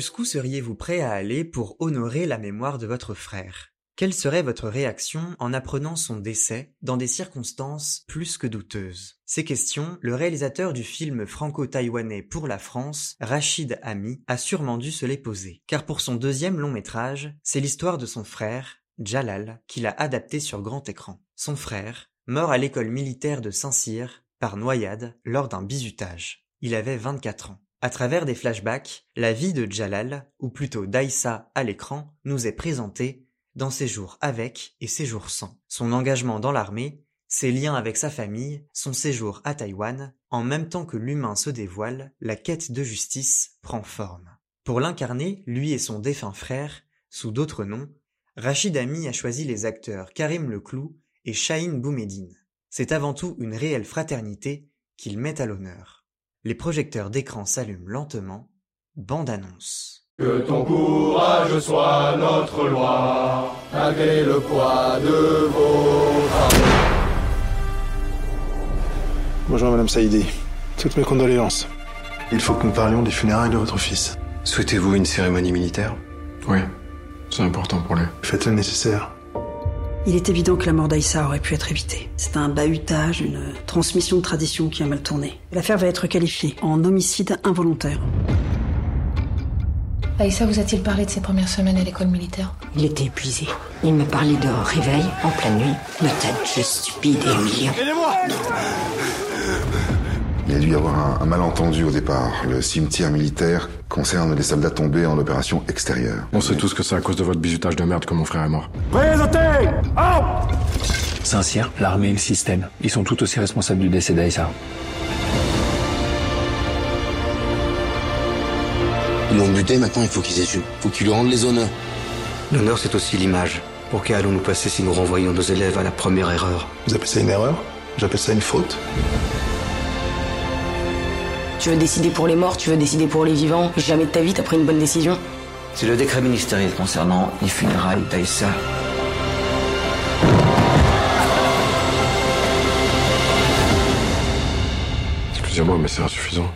Jusqu'où seriez-vous prêt à aller pour honorer la mémoire de votre frère? Quelle serait votre réaction en apprenant son décès dans des circonstances plus que douteuses? Ces questions, le réalisateur du film franco-taïwanais pour la France, Rachid Ami, a sûrement dû se les poser. Car pour son deuxième long métrage, c'est l'histoire de son frère, Jalal, qu'il a adapté sur grand écran. Son frère, mort à l'école militaire de Saint-Cyr, par noyade, lors d'un bizutage. Il avait 24 ans. À travers des flashbacks, la vie de Jalal, ou plutôt d'Aïssa à l'écran, nous est présentée dans ses jours avec et ses jours sans. Son engagement dans l'armée, ses liens avec sa famille, son séjour à Taïwan, en même temps que l'humain se dévoile, la quête de justice prend forme. Pour l'incarner, lui et son défunt frère, sous d'autres noms, Rachid Ami a choisi les acteurs Karim Leclou et Shahin Boumedine. C'est avant tout une réelle fraternité qu'il met à l'honneur. Les projecteurs d'écran s'allument lentement. Bande-annonce. Que ton courage soit notre loi, malgré le poids de vos Bonjour Madame Saïdi. Toutes mes condoléances. Il faut que nous parlions des funérailles de votre fils. Souhaitez-vous une cérémonie militaire? Oui, c'est important pour lui. Faites le nécessaire. Il est évident que la mort d'Aïssa aurait pu être évitée. C'est un bahutage, une transmission de tradition qui a mal tourné. L'affaire va être qualifiée en homicide involontaire. Aïssa vous a-t-il parlé de ses premières semaines à l'école militaire? Il était épuisé. Il me parlait de réveil en pleine nuit, de tête stupide et humiliant. Aidez-moi Il y a dû y avoir un, malentendu au départ. Le cimetière militaire concerne les soldats tombés en opération extérieure. On sait tous que c'est à cause de votre bizutage de merde que mon frère est mort. Présentez Saint-Cyr, l'armée et le système, ils sont tout aussi responsables du décès d'Aïssa. Ils l'ont buté, maintenant il faut qu'ils assument. Faut qu'ils lui rendent les honneurs. L'honneur, c'est aussi l'image. Pour qu'allons-nous passer si nous renvoyons nos élèves à la première erreur? Vous appelez ça une erreur? J'appelle ça une faute? Tu veux décider pour les morts, tu veux décider pour les vivants. Jamais de ta vie t'as pris une bonne décision. C'est le décret ministériel concernant les funérailles d'Aïssa. Excusez-moi, mais c'est insuffisant.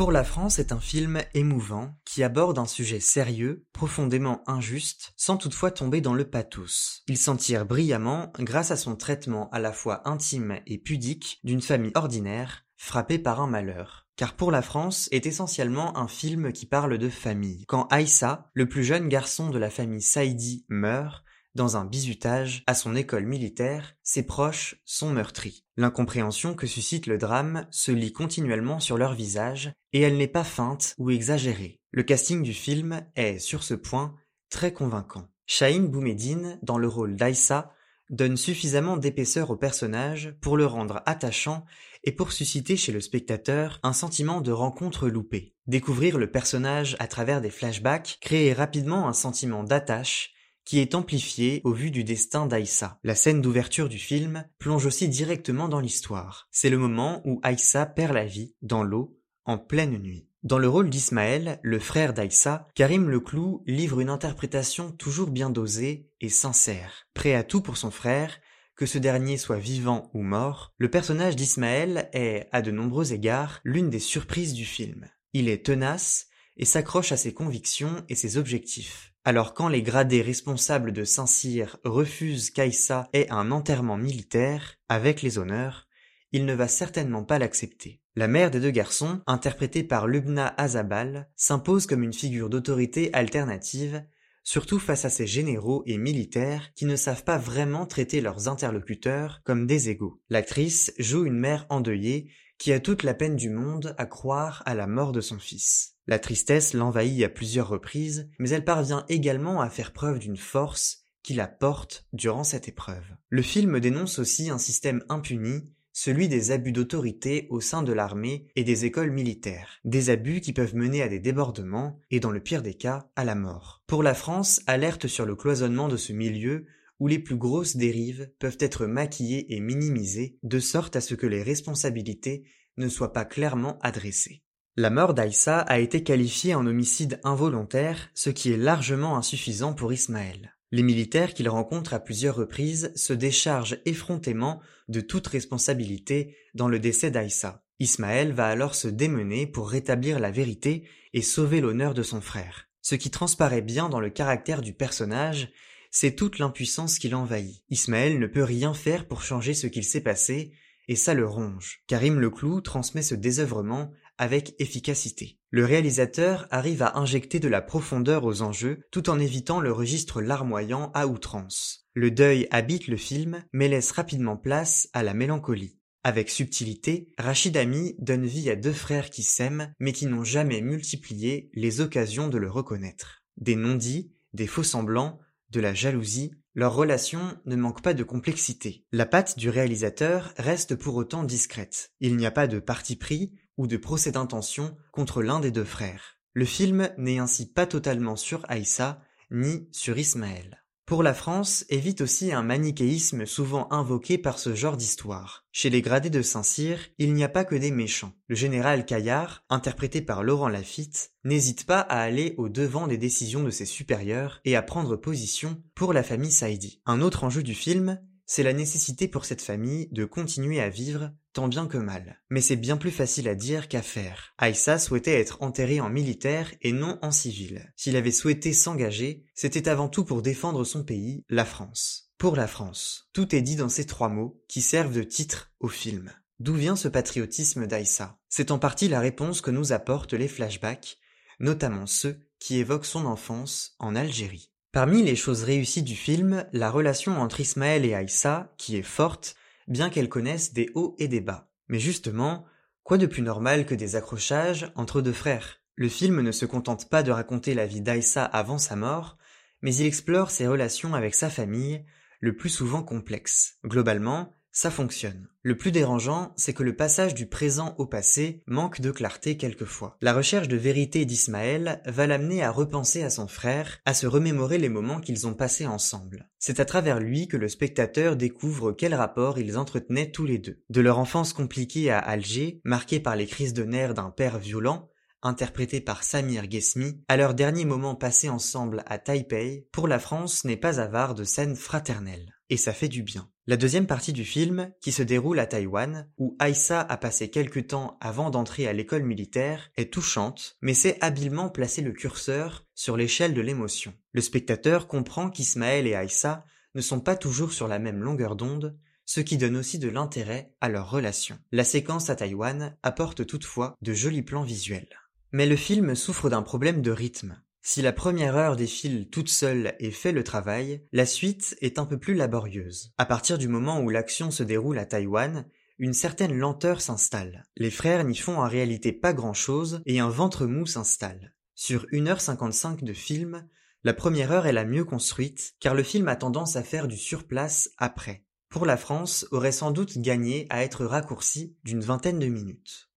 Pour la France est un film émouvant qui aborde un sujet sérieux, profondément injuste, sans toutefois tomber dans le pathos. Il s'en tire brillamment grâce à son traitement à la fois intime et pudique d'une famille ordinaire frappée par un malheur. Car pour la France est essentiellement un film qui parle de famille. Quand Aïssa, le plus jeune garçon de la famille Saïdi, meurt, dans un bizutage à son école militaire, ses proches sont meurtris. L'incompréhension que suscite le drame se lit continuellement sur leur visage, et elle n'est pas feinte ou exagérée. Le casting du film est, sur ce point, très convaincant. Shahin Boumedine, dans le rôle d'Aïssa, donne suffisamment d'épaisseur au personnage pour le rendre attachant et pour susciter chez le spectateur un sentiment de rencontre loupée. Découvrir le personnage à travers des flashbacks crée rapidement un sentiment d'attache qui est amplifié au vu du destin d'Aïssa. La scène d'ouverture du film plonge aussi directement dans l'histoire. C'est le moment où Aïssa perd la vie, dans l'eau, en pleine nuit. Dans le rôle d'Ismaël, le frère d'Aïssa, Karim Leclou livre une interprétation toujours bien dosée et sincère. Prêt à tout pour son frère, que ce dernier soit vivant ou mort, le personnage d'Ismaël est, à de nombreux égards, l'une des surprises du film. Il est tenace et s'accroche à ses convictions et ses objectifs. Alors quand les gradés responsables de Saint-Cyr refusent qu'Aïssa ait un enterrement militaire, avec les honneurs, il ne va certainement pas l'accepter. La mère des deux garçons, interprétée par Lubna Azabal, s'impose comme une figure d'autorité alternative, surtout face à ces généraux et militaires qui ne savent pas vraiment traiter leurs interlocuteurs comme des égaux. L'actrice joue une mère endeuillée qui a toute la peine du monde à croire à la mort de son fils. La tristesse l'envahit à plusieurs reprises, mais elle parvient également à faire preuve d'une force qui la porte durant cette épreuve. Le film dénonce aussi un système impuni, celui des abus d'autorité au sein de l'armée et des écoles militaires, des abus qui peuvent mener à des débordements et dans le pire des cas à la mort. Pour la France, alerte sur le cloisonnement de ce milieu où les plus grosses dérives peuvent être maquillées et minimisées de sorte à ce que les responsabilités ne soient pas clairement adressées. La mort d'Aïssa a été qualifiée en homicide involontaire, ce qui est largement insuffisant pour Ismaël. Les militaires qu'il rencontre à plusieurs reprises se déchargent effrontément de toute responsabilité dans le décès d'Aïssa. Ismaël va alors se démener pour rétablir la vérité et sauver l'honneur de son frère. Ce qui transparaît bien dans le caractère du personnage, c'est toute l'impuissance qui l'envahit. Ismaël ne peut rien faire pour changer ce qu'il s'est passé, et ça le ronge. Karim Leclou transmet ce désœuvrement avec efficacité. Le réalisateur arrive à injecter de la profondeur aux enjeux tout en évitant le registre larmoyant à outrance. Le deuil habite le film mais laisse rapidement place à la mélancolie. Avec subtilité, Rachid Ami donne vie à deux frères qui s'aiment mais qui n'ont jamais multiplié les occasions de le reconnaître. Des non-dits, des faux-semblants, de la jalousie, leur relation ne manque pas de complexité. La patte du réalisateur reste pour autant discrète. Il n'y a pas de parti pris ou de procès d'intention contre l'un des deux frères. Le film n'est ainsi pas totalement sur Aïssa ni sur Ismaël. Pour la France, évite aussi un manichéisme souvent invoqué par ce genre d'histoire. Chez les gradés de Saint-Cyr, il n'y a pas que des méchants. Le général Caillard, interprété par Laurent Lafitte, n'hésite pas à aller au devant des décisions de ses supérieurs et à prendre position pour la famille Saïdi. Un autre enjeu du film, c'est la nécessité pour cette famille de continuer à vivre tant bien que mal. Mais c'est bien plus facile à dire qu'à faire. Aïssa souhaitait être enterré en militaire et non en civil. S'il avait souhaité s'engager, c'était avant tout pour défendre son pays, la France. Pour la France. Tout est dit dans ces trois mots qui servent de titre au film. D'où vient ce patriotisme d'Aïssa? C'est en partie la réponse que nous apportent les flashbacks, notamment ceux qui évoquent son enfance en Algérie. Parmi les choses réussies du film, la relation entre Ismaël et Aïssa, qui est forte, bien qu'elles connaissent des hauts et des bas. Mais justement, quoi de plus normal que des accrochages entre deux frères? Le film ne se contente pas de raconter la vie d'Aïssa avant sa mort, mais il explore ses relations avec sa famille, le plus souvent complexes. Globalement, ça fonctionne. Le plus dérangeant, c'est que le passage du présent au passé manque de clarté quelquefois. La recherche de vérité d'Ismaël va l'amener à repenser à son frère, à se remémorer les moments qu'ils ont passés ensemble. C'est à travers lui que le spectateur découvre quel rapport ils entretenaient tous les deux. De leur enfance compliquée à Alger, marquée par les crises de nerfs d'un père violent, interprété par Samir Ghesmi, à leur dernier moment passé ensemble à Taipei, pour la France n'est pas avare de scènes fraternelles. Et ça fait du bien. La deuxième partie du film, qui se déroule à Taïwan, où Aïssa a passé quelque temps avant d'entrer à l'école militaire, est touchante, mais sait habilement placer le curseur sur l'échelle de l'émotion. Le spectateur comprend qu'Ismaël et Aïssa ne sont pas toujours sur la même longueur d'onde, ce qui donne aussi de l'intérêt à leur relation. La séquence à Taïwan apporte toutefois de jolis plans visuels. Mais le film souffre d'un problème de rythme. Si la première heure défile toute seule et fait le travail, la suite est un peu plus laborieuse. À partir du moment où l'action se déroule à Taïwan, une certaine lenteur s'installe. Les frères n'y font en réalité pas grand chose et un ventre mou s'installe. Sur 1h55 de film, la première heure est la mieux construite car le film a tendance à faire du surplace après. Pour la France, aurait sans doute gagné à être raccourci d'une vingtaine de minutes.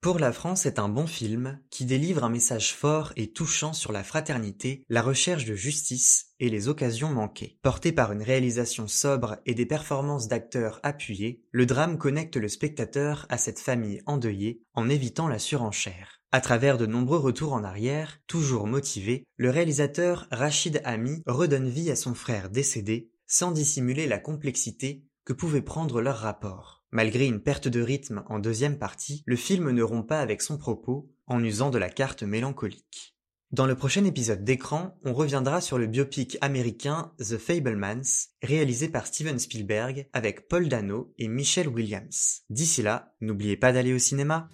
Pour la France est un bon film qui délivre un message fort et touchant sur la fraternité, la recherche de justice et les occasions manquées. Porté par une réalisation sobre et des performances d'acteurs appuyées, le drame connecte le spectateur à cette famille endeuillée en évitant la surenchère. À travers de nombreux retours en arrière, toujours motivé, le réalisateur Rachid Ami redonne vie à son frère décédé sans dissimuler la complexité que pouvait prendre leur rapport. Malgré une perte de rythme en deuxième partie, le film ne rompt pas avec son propos en usant de la carte mélancolique. Dans le prochain épisode d'écran, on reviendra sur le biopic américain The Fablemans, réalisé par Steven Spielberg avec Paul Dano et Michelle Williams. D'ici là, n'oubliez pas d'aller au cinéma.